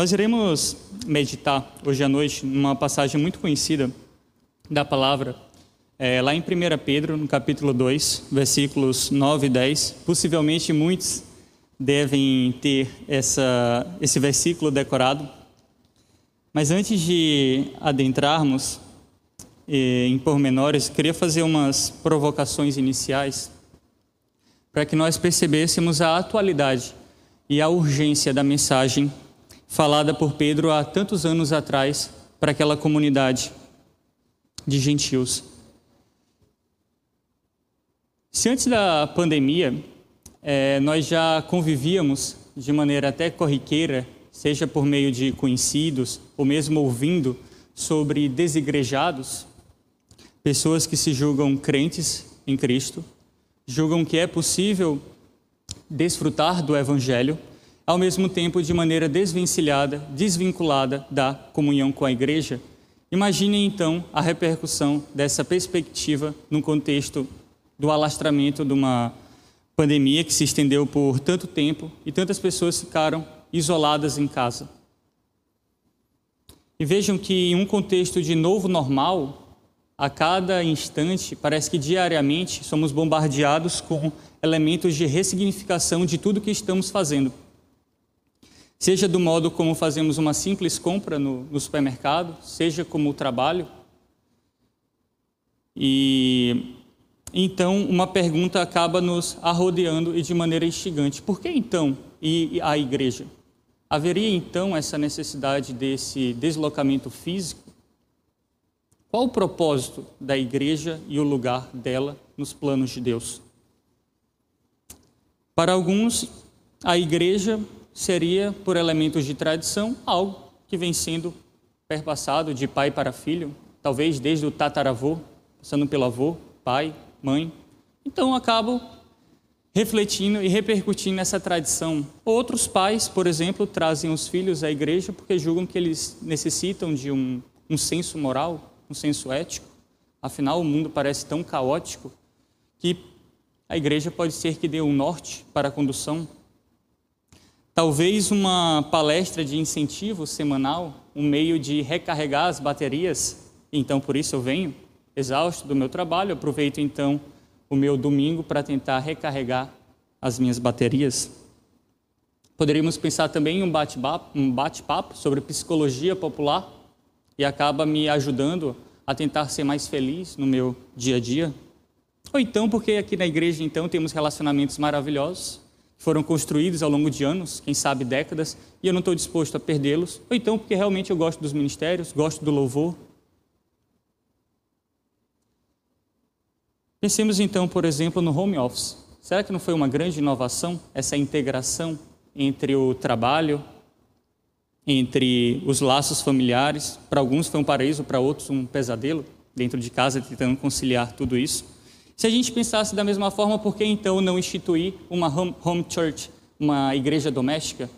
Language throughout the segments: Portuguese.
Nós iremos meditar hoje à noite numa passagem muito conhecida da palavra, é, lá em 1 Pedro, no capítulo 2, versículos 9 e 10. Possivelmente muitos devem ter essa, esse versículo decorado. Mas antes de adentrarmos eh, em pormenores, queria fazer umas provocações iniciais para que nós percebêssemos a atualidade e a urgência da mensagem falada por Pedro há tantos anos atrás para aquela comunidade de gentios. Se antes da pandemia é, nós já convivíamos de maneira até corriqueira, seja por meio de conhecidos ou mesmo ouvindo sobre desigrejados, pessoas que se julgam crentes em Cristo, julgam que é possível desfrutar do Evangelho, ao mesmo tempo de maneira desvencilhada, desvinculada da comunhão com a igreja. Imaginem então a repercussão dessa perspectiva no contexto do alastramento de uma pandemia que se estendeu por tanto tempo e tantas pessoas ficaram isoladas em casa. E vejam que em um contexto de novo normal, a cada instante, parece que diariamente somos bombardeados com elementos de ressignificação de tudo que estamos fazendo. Seja do modo como fazemos uma simples compra no, no supermercado, seja como o trabalho. E então uma pergunta acaba nos arrodeando e de maneira instigante: por que então ir à igreja? Haveria então essa necessidade desse deslocamento físico? Qual o propósito da igreja e o lugar dela nos planos de Deus? Para alguns, a igreja seria, por elementos de tradição, algo que vem sendo perpassado de pai para filho, talvez desde o tataravô, passando pelo avô, pai, mãe. Então acabo refletindo e repercutindo nessa tradição. Outros pais, por exemplo, trazem os filhos à igreja porque julgam que eles necessitam de um, um senso moral, um senso ético. Afinal, o mundo parece tão caótico que a igreja pode ser que dê um norte para a condução. Talvez uma palestra de incentivo semanal, um meio de recarregar as baterias. Então, por isso eu venho, exausto do meu trabalho, aproveito então o meu domingo para tentar recarregar as minhas baterias. Poderíamos pensar também em um bate-papo um bate sobre psicologia popular e acaba me ajudando a tentar ser mais feliz no meu dia a dia. Ou então porque aqui na igreja então temos relacionamentos maravilhosos foram construídos ao longo de anos, quem sabe décadas, e eu não estou disposto a perdê-los. Ou então porque realmente eu gosto dos ministérios, gosto do louvor. Pensemos então, por exemplo, no home office. Será que não foi uma grande inovação essa integração entre o trabalho entre os laços familiares. Para alguns foi um paraíso, para outros um pesadelo dentro de casa, tentando conciliar tudo isso. Se a gente pensasse da mesma forma, por que então não instituir uma home, home church, uma igreja doméstica?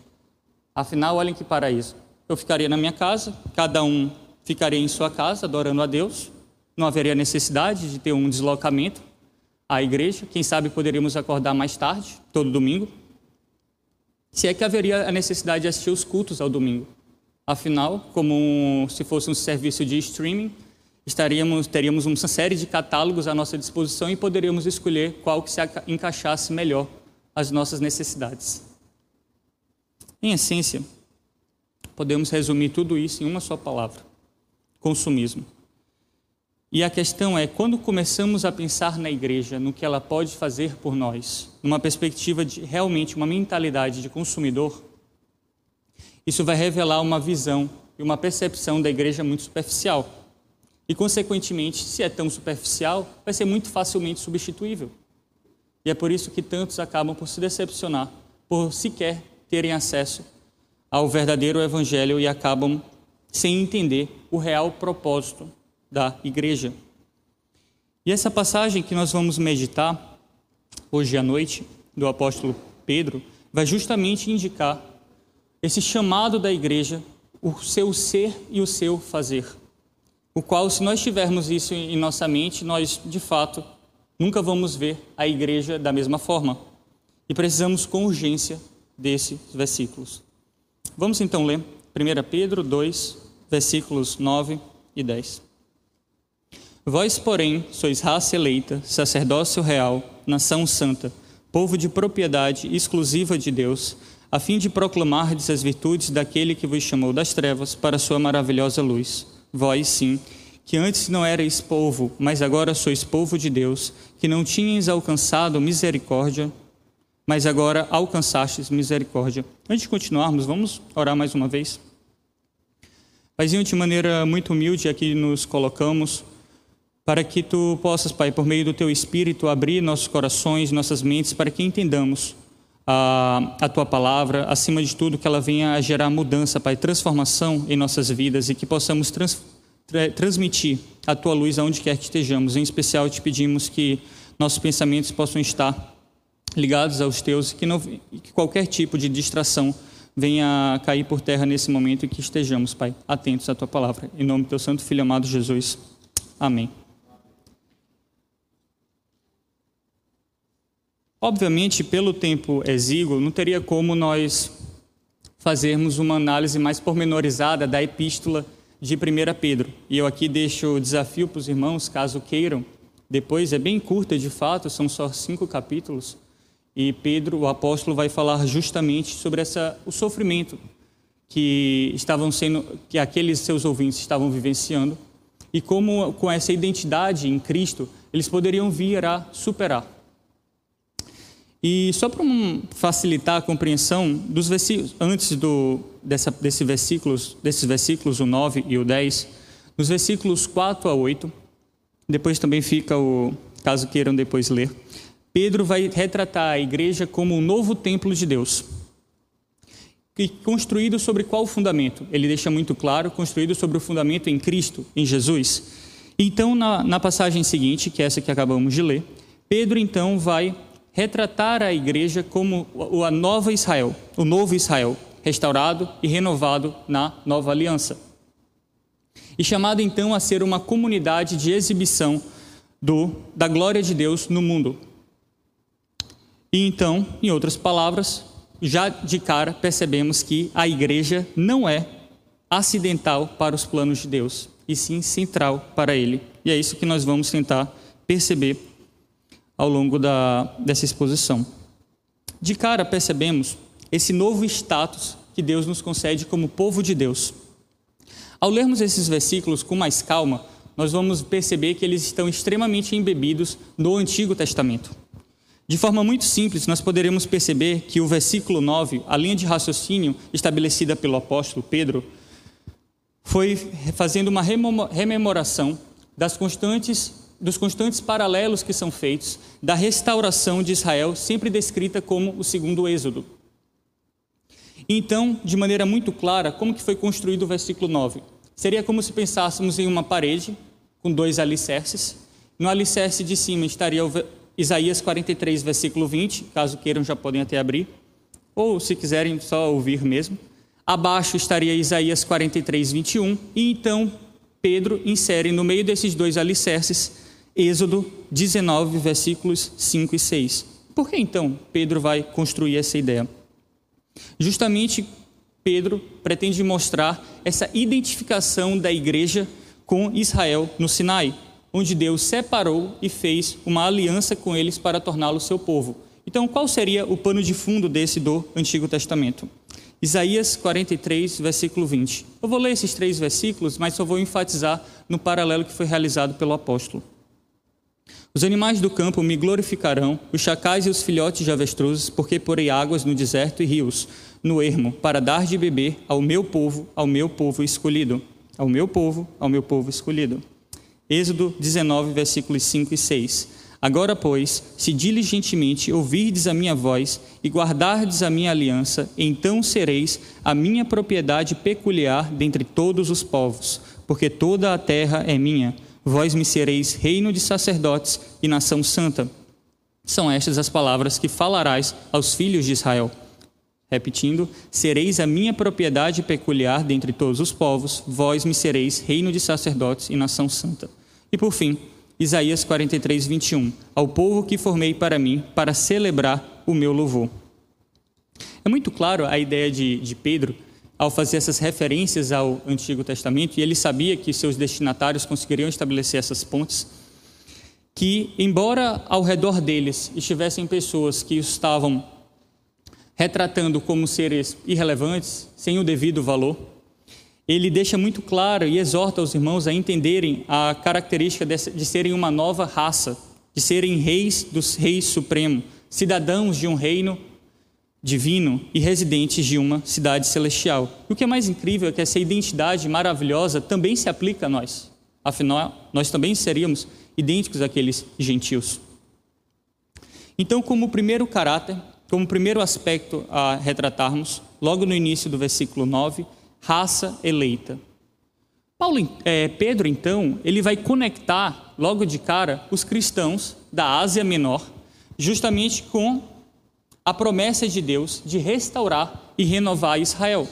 Afinal, olhem que paraíso. Eu ficaria na minha casa, cada um ficaria em sua casa adorando a Deus, não haveria necessidade de ter um deslocamento à igreja. Quem sabe poderíamos acordar mais tarde, todo domingo, se é que haveria a necessidade de assistir os cultos ao domingo. Afinal, como se fosse um serviço de streaming, estaríamos, teríamos uma série de catálogos à nossa disposição e poderíamos escolher qual que se encaixasse melhor às nossas necessidades. Em essência, podemos resumir tudo isso em uma só palavra: consumismo. E a questão é, quando começamos a pensar na igreja, no que ela pode fazer por nós, numa perspectiva de realmente uma mentalidade de consumidor, isso vai revelar uma visão e uma percepção da igreja muito superficial. E, consequentemente, se é tão superficial, vai ser muito facilmente substituível. E é por isso que tantos acabam por se decepcionar, por sequer terem acesso ao verdadeiro evangelho e acabam sem entender o real propósito da igreja. E essa passagem que nós vamos meditar hoje à noite, do apóstolo Pedro, vai justamente indicar esse chamado da igreja, o seu ser e o seu fazer. O qual, se nós tivermos isso em nossa mente, nós, de fato, nunca vamos ver a igreja da mesma forma. E precisamos com urgência desses versículos. Vamos então ler 1 Pedro 2, versículos 9 e 10. Vós, porém, sois raça eleita, sacerdócio real, nação santa, povo de propriedade exclusiva de Deus, a fim de proclamardes as virtudes daquele que vos chamou das trevas para a sua maravilhosa luz. Vós, sim, que antes não erais povo, mas agora sois povo de Deus, que não tinhas alcançado misericórdia, mas agora alcançastes misericórdia. Antes de continuarmos, vamos orar mais uma vez. Paizinho, de maneira muito humilde aqui nos colocamos, para que tu possas, Pai, por meio do teu Espírito, abrir nossos corações, nossas mentes, para que entendamos a, a tua palavra, acima de tudo, que ela venha a gerar mudança, Pai, transformação em nossas vidas e que possamos trans, tra, transmitir a tua luz aonde quer que estejamos. Em especial, te pedimos que nossos pensamentos possam estar ligados aos teus e que, não, que qualquer tipo de distração venha cair por terra nesse momento e que estejamos, Pai, atentos à tua palavra. Em nome do teu santo filho amado Jesus. Amém. Obviamente, pelo tempo exíguo, não teria como nós fazermos uma análise mais pormenorizada da epístola de 1 Pedro. E eu aqui deixo o desafio para os irmãos, caso queiram. Depois é bem curta de fato, são só cinco capítulos. E Pedro, o apóstolo, vai falar justamente sobre essa, o sofrimento que estavam sendo, que aqueles seus ouvintes estavam vivenciando e como com essa identidade em Cristo eles poderiam vir a superar. E só para facilitar a compreensão dos versículos antes do dessa, desse versículos, desses versículos o 9 e o 10, nos versículos 4 a 8, depois também fica o caso queiram depois ler. Pedro vai retratar a igreja como um novo templo de Deus. E construído sobre qual fundamento? Ele deixa muito claro, construído sobre o fundamento em Cristo, em Jesus. Então, na, na passagem seguinte, que é essa que acabamos de ler, Pedro então vai retratar a igreja como a nova Israel, o novo Israel, restaurado e renovado na nova aliança. E chamado então a ser uma comunidade de exibição do, da glória de Deus no mundo. E então, em outras palavras, já de cara percebemos que a igreja não é acidental para os planos de Deus, e sim central para ele. E é isso que nós vamos tentar perceber ao longo da, dessa exposição. De cara percebemos esse novo status que Deus nos concede como povo de Deus. Ao lermos esses versículos com mais calma, nós vamos perceber que eles estão extremamente embebidos no Antigo Testamento. De forma muito simples, nós poderemos perceber que o versículo 9, a linha de raciocínio estabelecida pelo apóstolo Pedro, foi fazendo uma rememoração das constantes, dos constantes paralelos que são feitos da restauração de Israel, sempre descrita como o segundo êxodo. Então, de maneira muito clara, como que foi construído o versículo 9? Seria como se pensássemos em uma parede com dois alicerces. No alicerce de cima estaria Isaías 43, versículo 20, caso queiram já podem até abrir, ou se quiserem só ouvir mesmo. Abaixo estaria Isaías 43, 21, e então Pedro insere no meio desses dois alicerces Êxodo 19, versículos 5 e 6. Por que então Pedro vai construir essa ideia? Justamente Pedro pretende mostrar essa identificação da igreja com Israel no Sinai, onde Deus separou e fez uma aliança com eles para torná-lo seu povo. Então, qual seria o pano de fundo desse do Antigo Testamento? Isaías 43, versículo 20. Eu vou ler esses três versículos, mas só vou enfatizar no paralelo que foi realizado pelo apóstolo. Os animais do campo me glorificarão, os chacais e os filhotes de avestruzes, porque porei águas no deserto e rios, no ermo, para dar de beber ao meu povo, ao meu povo escolhido. Ao meu povo, ao meu povo escolhido. Êxodo 19, versículos 5 e 6. Agora, pois, se diligentemente ouvirdes a minha voz e guardardes a minha aliança, então sereis a minha propriedade peculiar dentre todos os povos, porque toda a terra é minha. Vós me sereis reino de sacerdotes e nação santa. São estas as palavras que falarás aos filhos de Israel. Repetindo, sereis a minha propriedade peculiar dentre todos os povos, vós me sereis reino de sacerdotes e nação santa. E por fim, Isaías 43, 21. Ao povo que formei para mim, para celebrar o meu louvor. É muito claro a ideia de, de Pedro ao fazer essas referências ao Antigo Testamento, e ele sabia que seus destinatários conseguiriam estabelecer essas pontes, que, embora ao redor deles estivessem pessoas que estavam retratando como seres irrelevantes, sem o devido valor, ele deixa muito claro e exorta os irmãos a entenderem a característica de serem uma nova raça, de serem reis dos reis supremos, cidadãos de um reino divino e residentes de uma cidade celestial. E o que é mais incrível é que essa identidade maravilhosa também se aplica a nós. Afinal, nós também seríamos idênticos àqueles gentios. Então, como primeiro caráter, como primeiro aspecto a retratarmos, logo no início do versículo 9, raça eleita. Paulo, é, Pedro, então, ele vai conectar logo de cara os cristãos da Ásia Menor, justamente com a promessa de Deus de restaurar e renovar Israel,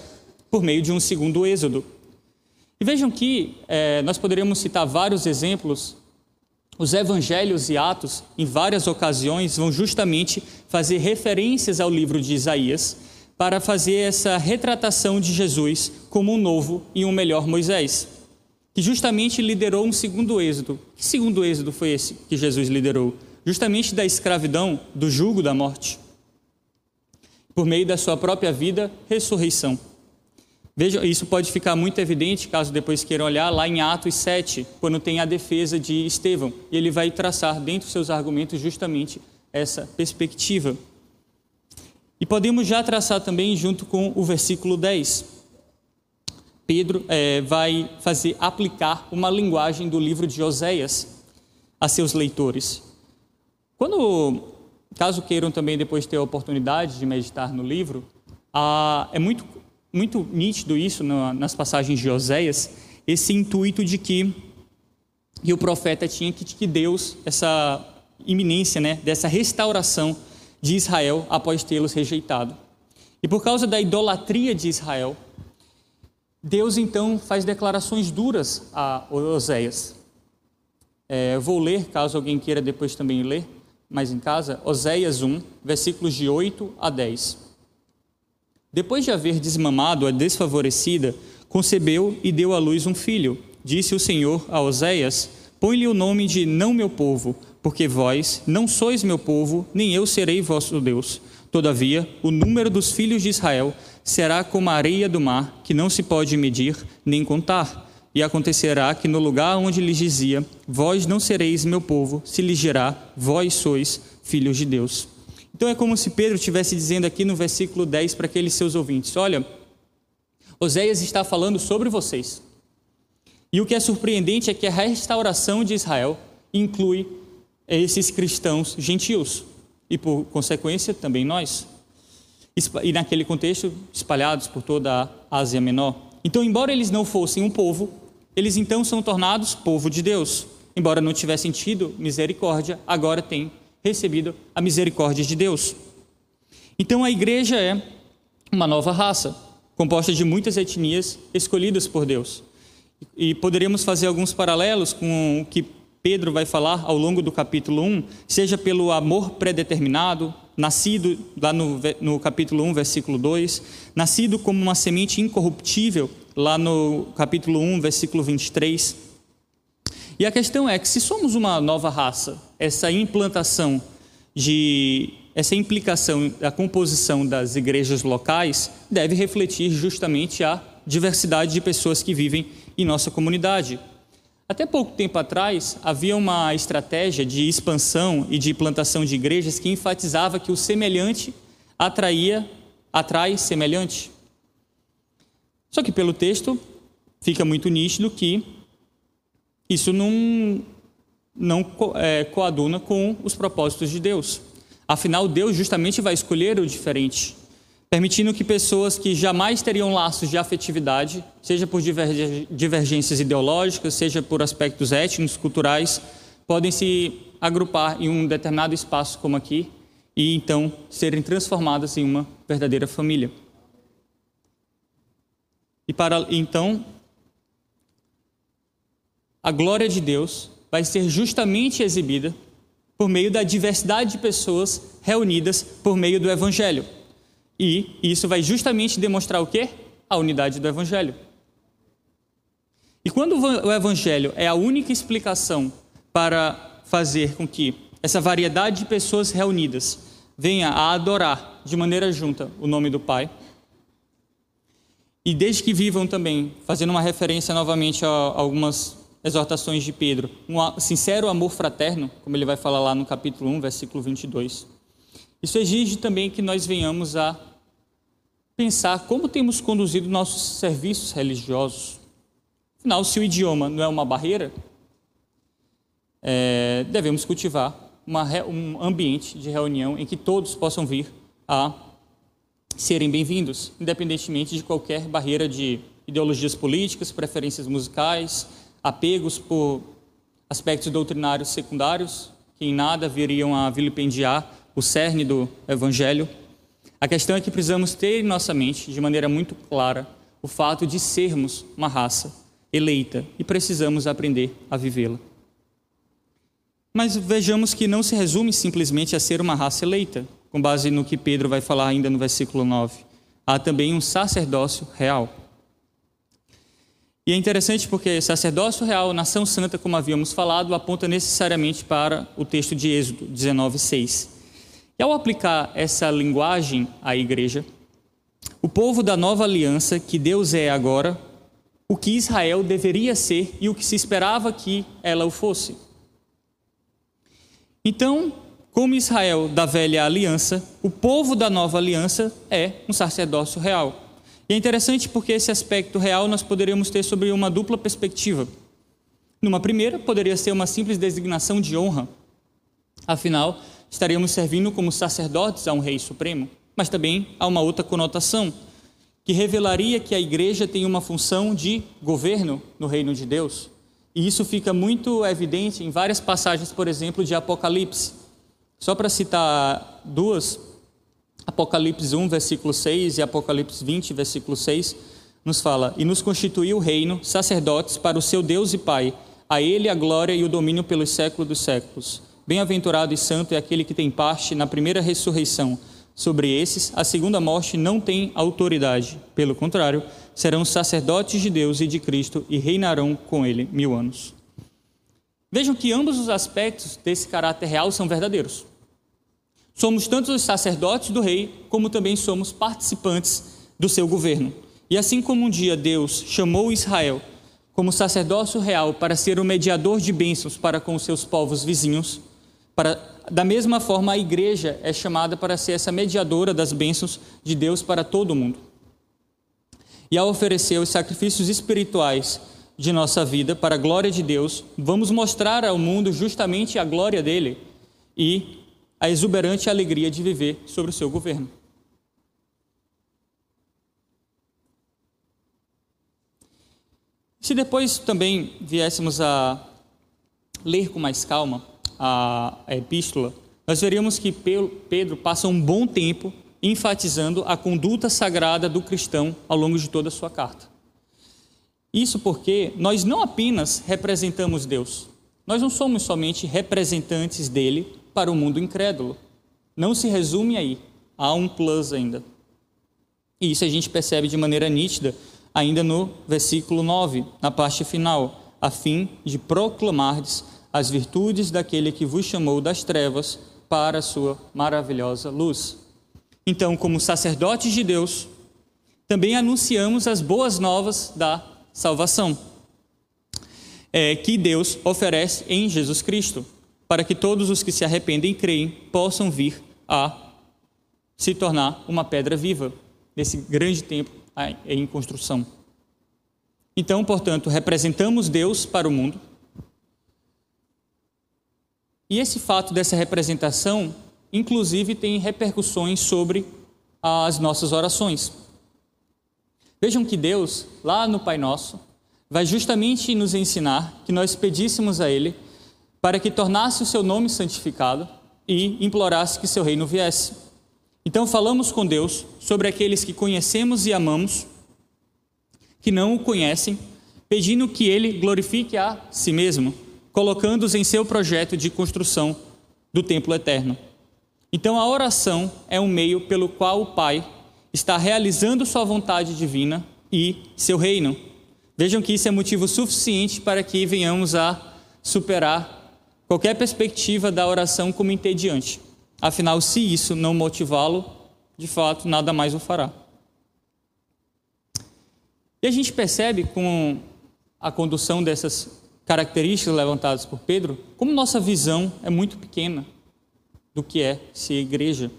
por meio de um segundo êxodo. E vejam que é, nós poderíamos citar vários exemplos. Os evangelhos e atos, em várias ocasiões, vão justamente fazer referências ao livro de Isaías para fazer essa retratação de Jesus como um novo e um melhor Moisés, que justamente liderou um segundo êxodo. Que segundo êxodo foi esse que Jesus liderou? Justamente da escravidão, do jugo da morte, por meio da sua própria vida, ressurreição. Veja, isso pode ficar muito evidente caso depois queiram olhar lá em Atos 7, quando tem a defesa de Estevão, e ele vai traçar dentro dos seus argumentos justamente essa perspectiva. E podemos já traçar também junto com o versículo 10. Pedro é, vai fazer aplicar uma linguagem do livro de Oséias a seus leitores. Quando, caso queiram também depois ter a oportunidade de meditar no livro, ah, é muito, muito nítido isso no, nas passagens de Oséias, esse intuito de que, que o profeta tinha que, que Deus, essa iminência né, dessa restauração de Israel após tê-los rejeitado. E por causa da idolatria de Israel, Deus então faz declarações duras a Oséias. É, vou ler, caso alguém queira depois também ler, mas em casa, Oséias 1, versículos de 8 a 10. Depois de haver desmamado a desfavorecida, concebeu e deu à luz um filho. Disse o Senhor a Oséias: Põe-lhe o nome de não meu povo, porque vós não sois meu povo, nem eu serei vosso Deus. Todavia, o número dos filhos de Israel será como a areia do mar, que não se pode medir nem contar. E acontecerá que no lugar onde lhes dizia, vós não sereis meu povo, se lhes dirá, vós sois filhos de Deus. Então é como se Pedro estivesse dizendo aqui no versículo 10 para aqueles seus ouvintes: Olha, Oséias está falando sobre vocês. E o que é surpreendente é que a restauração de Israel inclui esses cristãos gentios e, por consequência, também nós. E naquele contexto, espalhados por toda a Ásia Menor. Então, embora eles não fossem um povo, eles então são tornados povo de Deus. Embora não tivessem tido misericórdia, agora têm recebido a misericórdia de Deus. Então, a igreja é uma nova raça, composta de muitas etnias escolhidas por Deus. E poderíamos fazer alguns paralelos com o que Pedro vai falar ao longo do capítulo 1, seja pelo amor predeterminado, nascido lá no, no capítulo 1, versículo 2, nascido como uma semente incorruptível, lá no capítulo 1, versículo 23. E a questão é que se somos uma nova raça, essa implantação de essa implicação da composição das igrejas locais deve refletir justamente a diversidade de pessoas que vivem em nossa comunidade. Até pouco tempo atrás, havia uma estratégia de expansão e de plantação de igrejas que enfatizava que o semelhante atraía, atrai semelhante. Só que pelo texto fica muito nítido que isso não, não é, coaduna com os propósitos de Deus. Afinal, Deus justamente vai escolher o diferente permitindo que pessoas que jamais teriam laços de afetividade, seja por divergências ideológicas, seja por aspectos étnicos, culturais, podem se agrupar em um determinado espaço como aqui e então serem transformadas em uma verdadeira família. E para então a glória de Deus vai ser justamente exibida por meio da diversidade de pessoas reunidas por meio do evangelho. E isso vai justamente demonstrar o quê? a unidade do Evangelho. E quando o Evangelho é a única explicação para fazer com que essa variedade de pessoas reunidas venha a adorar de maneira junta o nome do Pai, e desde que vivam também, fazendo uma referência novamente a algumas exortações de Pedro, um sincero amor fraterno, como ele vai falar lá no capítulo 1, versículo 22. Isso exige também que nós venhamos a pensar como temos conduzido nossos serviços religiosos. Afinal, se o idioma não é uma barreira, é, devemos cultivar uma, um ambiente de reunião em que todos possam vir a serem bem-vindos, independentemente de qualquer barreira de ideologias políticas, preferências musicais, apegos por aspectos doutrinários secundários, que em nada viriam a vilipendiar o cerne do Evangelho. A questão é que precisamos ter em nossa mente, de maneira muito clara, o fato de sermos uma raça eleita e precisamos aprender a vivê-la. Mas vejamos que não se resume simplesmente a ser uma raça eleita, com base no que Pedro vai falar ainda no versículo 9. Há também um sacerdócio real. E é interessante porque sacerdócio real, nação santa, como havíamos falado, aponta necessariamente para o texto de Êxodo 19:6. E ao aplicar essa linguagem à igreja, o povo da nova aliança que Deus é agora, o que Israel deveria ser e o que se esperava que ela o fosse. Então, como Israel da velha aliança, o povo da nova aliança é um sacerdócio real. E é interessante porque esse aspecto real nós poderíamos ter sobre uma dupla perspectiva. Numa primeira, poderia ser uma simples designação de honra. Afinal, estaríamos servindo como sacerdotes a um rei supremo. Mas também há uma outra conotação, que revelaria que a igreja tem uma função de governo no reino de Deus. E isso fica muito evidente em várias passagens, por exemplo, de Apocalipse. Só para citar duas, Apocalipse 1, versículo 6 e Apocalipse 20, versículo 6, nos fala: E nos constituiu reino, sacerdotes para o seu Deus e Pai, a ele a glória e o domínio pelos séculos dos séculos. Bem-aventurado e santo é aquele que tem parte na primeira ressurreição. Sobre esses, a segunda morte não tem autoridade. Pelo contrário, serão sacerdotes de Deus e de Cristo e reinarão com ele mil anos. Vejam que ambos os aspectos desse caráter real são verdadeiros. Somos tanto os sacerdotes do rei, como também somos participantes do seu governo. E assim como um dia Deus chamou Israel como sacerdócio real para ser o mediador de bênçãos para com os seus povos vizinhos, para, da mesma forma a igreja é chamada para ser essa mediadora das bênçãos de Deus para todo o mundo e ao oferecer os sacrifícios espirituais de nossa vida para a glória de Deus, vamos mostrar ao mundo justamente a glória dele e a exuberante alegria de viver sobre o seu governo. Se depois também viéssemos a ler com mais calma a, epístola, nós veríamos que Pedro passa um bom tempo enfatizando a conduta sagrada do cristão ao longo de toda a sua carta. Isso porque nós não apenas representamos Deus, nós não somos somente representantes dele para o mundo incrédulo. Não se resume aí, há um plus ainda. E isso a gente percebe de maneira nítida ainda no versículo 9, na parte final, a fim de proclamardes as virtudes daquele que vos chamou das trevas para a sua maravilhosa luz. Então, como sacerdotes de Deus, também anunciamos as boas novas da salvação é, que Deus oferece em Jesus Cristo, para que todos os que se arrependem e creem possam vir a se tornar uma pedra viva nesse grande tempo em construção. Então, portanto, representamos Deus para o mundo. E esse fato dessa representação inclusive tem repercussões sobre as nossas orações. Vejam que Deus, lá no Pai Nosso, vai justamente nos ensinar que nós pedíssemos a Ele para que tornasse o seu nome santificado e implorasse que seu reino viesse. Então falamos com Deus sobre aqueles que conhecemos e amamos, que não o conhecem, pedindo que Ele glorifique a si mesmo, colocando-os em seu projeto de construção do templo eterno. Então, a oração é um meio pelo qual o Pai está realizando sua vontade divina e seu reino. Vejam que isso é motivo suficiente para que venhamos a superar qualquer perspectiva da oração como entediante. Afinal, se isso não motivá-lo, de fato, nada mais o fará. E a gente percebe com a condução dessas características levantadas por Pedro, como nossa visão é muito pequena do que é ser igreja.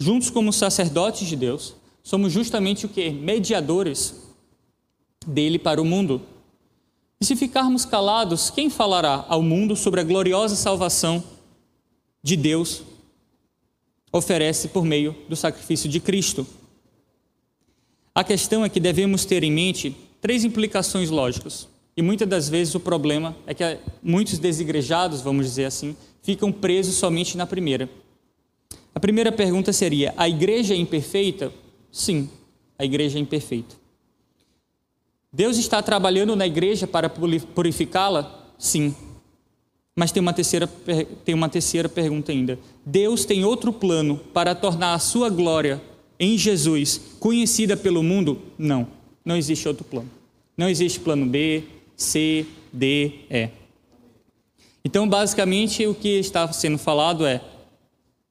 Juntos como sacerdotes de Deus, somos justamente o que? Mediadores dele para o mundo. E se ficarmos calados, quem falará ao mundo sobre a gloriosa salvação de Deus oferece por meio do sacrifício de Cristo? A questão é que devemos ter em mente três implicações lógicas. E muitas das vezes o problema é que muitos desigrejados, vamos dizer assim, ficam presos somente na primeira. A primeira pergunta seria: a igreja é imperfeita? Sim, a igreja é imperfeita. Deus está trabalhando na igreja para purificá-la? Sim. Mas tem uma, terceira, tem uma terceira pergunta ainda. Deus tem outro plano para tornar a sua glória em Jesus conhecida pelo mundo? Não, não existe outro plano. Não existe plano B, C, D, E. Então, basicamente, o que está sendo falado é,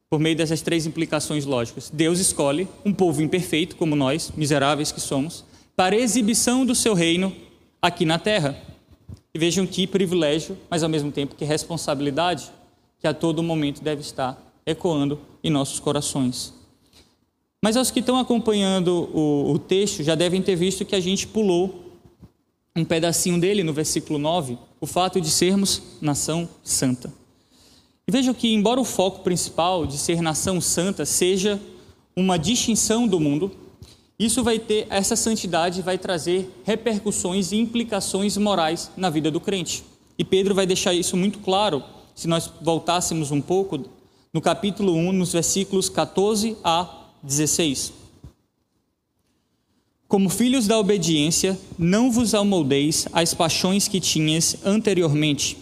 por meio dessas três implicações lógicas, Deus escolhe um povo imperfeito, como nós, miseráveis que somos, para exibição do seu reino aqui na terra. E vejam que privilégio, mas ao mesmo tempo que responsabilidade, que a todo momento deve estar ecoando em nossos corações. Mas aos que estão acompanhando o, o texto já devem ter visto que a gente pulou um pedacinho dele no versículo 9, o fato de sermos nação santa. E vejam que, embora o foco principal de ser nação santa seja uma distinção do mundo, isso vai ter, essa santidade vai trazer repercussões e implicações morais na vida do crente. E Pedro vai deixar isso muito claro, se nós voltássemos um pouco no capítulo 1, nos versículos 14 a 16. Como filhos da obediência, não vos amoldeis às paixões que tinhas anteriormente,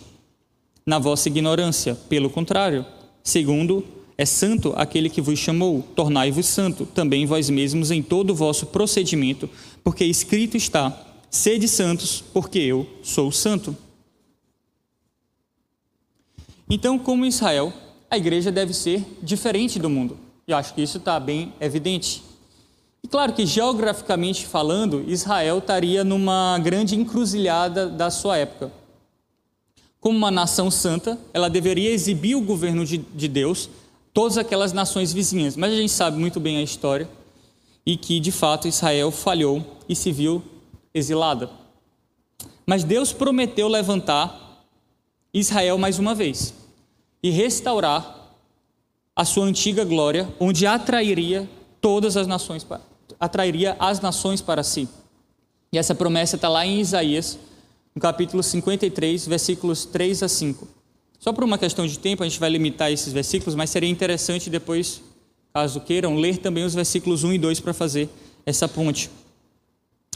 na vossa ignorância, pelo contrário, segundo é santo aquele que vos chamou, tornai-vos santo também vós mesmos em todo o vosso procedimento, porque escrito está: sede santos, porque eu sou santo. Então, como Israel, a igreja deve ser diferente do mundo. E acho que isso está bem evidente. E claro que, geograficamente falando, Israel estaria numa grande encruzilhada da sua época. Como uma nação santa, ela deveria exibir o governo de, de Deus todas aquelas nações vizinhas. Mas a gente sabe muito bem a história e que, de fato, Israel falhou e se viu exilada. Mas Deus prometeu levantar Israel mais uma vez e restaurar a sua antiga glória, onde atrairia todas as nações, atrairia as nações para si. E essa promessa está lá em Isaías, no capítulo 53, versículos 3 a 5. Só por uma questão de tempo, a gente vai limitar esses versículos, mas seria interessante depois, caso queiram, ler também os versículos 1 e 2 para fazer essa ponte.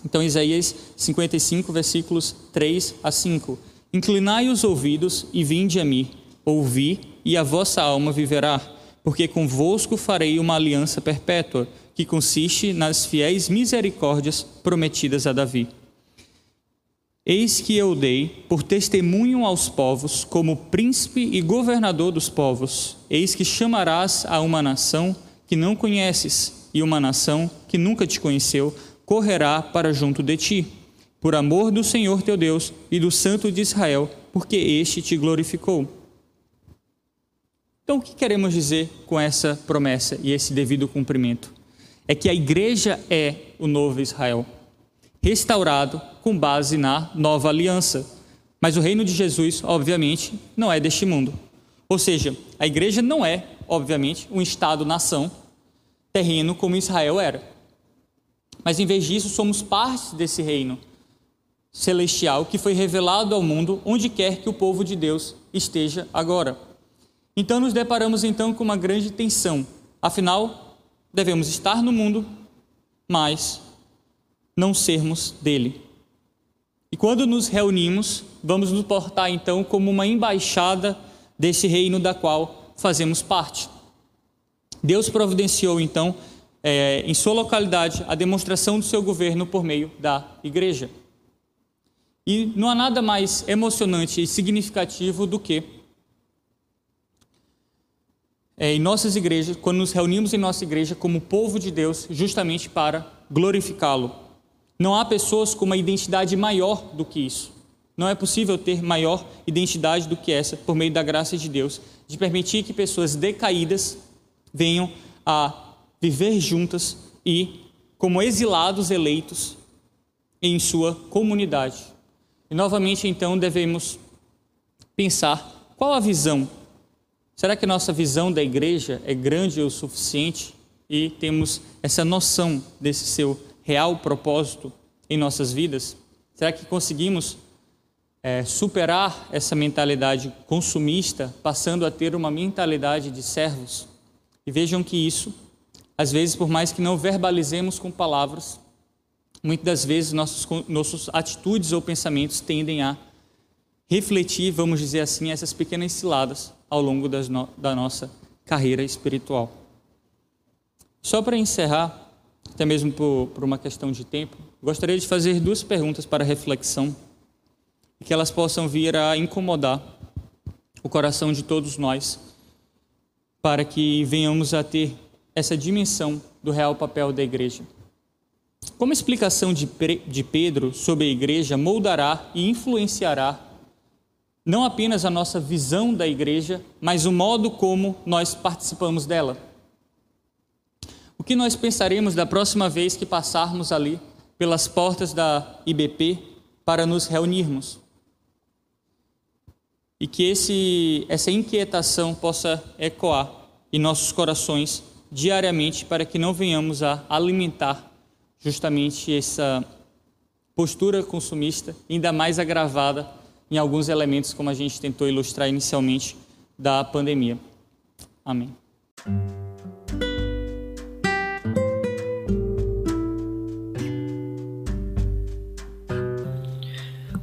Então, Isaías 55, versículos 3 a 5. Inclinai os ouvidos e vinde a mim, ouvi, e a vossa alma viverá, porque convosco farei uma aliança perpétua, que consiste nas fiéis misericórdias prometidas a Davi Eis que eu dei por testemunho aos povos, como príncipe e governador dos povos. Eis que chamarás a uma nação que não conheces, e uma nação que nunca te conheceu correrá para junto de ti, por amor do Senhor teu Deus e do Santo de Israel, porque este te glorificou. Então, o que queremos dizer com essa promessa e esse devido cumprimento? É que a igreja é o novo Israel restaurado com base na nova aliança. Mas o reino de Jesus, obviamente, não é deste mundo. Ou seja, a igreja não é, obviamente, um Estado-nação terreno como Israel era. Mas em vez disso, somos parte desse reino celestial que foi revelado ao mundo onde quer que o povo de Deus esteja agora. Então nos deparamos então com uma grande tensão. Afinal, devemos estar no mundo, mas não sermos dele. E quando nos reunimos, vamos nos portar então como uma embaixada desse reino da qual fazemos parte. Deus providenciou então é, em sua localidade a demonstração do seu governo por meio da igreja. E não há nada mais emocionante e significativo do que é, em nossas igrejas, quando nos reunimos em nossa igreja como povo de Deus, justamente para glorificá-lo. Não há pessoas com uma identidade maior do que isso. Não é possível ter maior identidade do que essa por meio da graça de Deus, de permitir que pessoas decaídas venham a viver juntas e, como exilados eleitos, em sua comunidade. E novamente, então, devemos pensar qual a visão. Será que nossa visão da igreja é grande o suficiente e temos essa noção desse seu real propósito em nossas vidas? Será que conseguimos é, superar essa mentalidade consumista, passando a ter uma mentalidade de servos? E vejam que isso, às vezes, por mais que não verbalizemos com palavras, muitas das vezes nossos, nossos atitudes ou pensamentos tendem a refletir, vamos dizer assim, essas pequenas ciladas ao longo no, da nossa carreira espiritual. Só para encerrar, até mesmo por, por uma questão de tempo, gostaria de fazer duas perguntas para reflexão e que elas possam vir a incomodar o coração de todos nós, para que venhamos a ter essa dimensão do real papel da igreja. Como a explicação de, de Pedro sobre a igreja moldará e influenciará não apenas a nossa visão da igreja, mas o modo como nós participamos dela? O que nós pensaremos da próxima vez que passarmos ali pelas portas da IBP para nos reunirmos? E que esse, essa inquietação possa ecoar em nossos corações diariamente para que não venhamos a alimentar justamente essa postura consumista, ainda mais agravada em alguns elementos, como a gente tentou ilustrar inicialmente, da pandemia. Amém.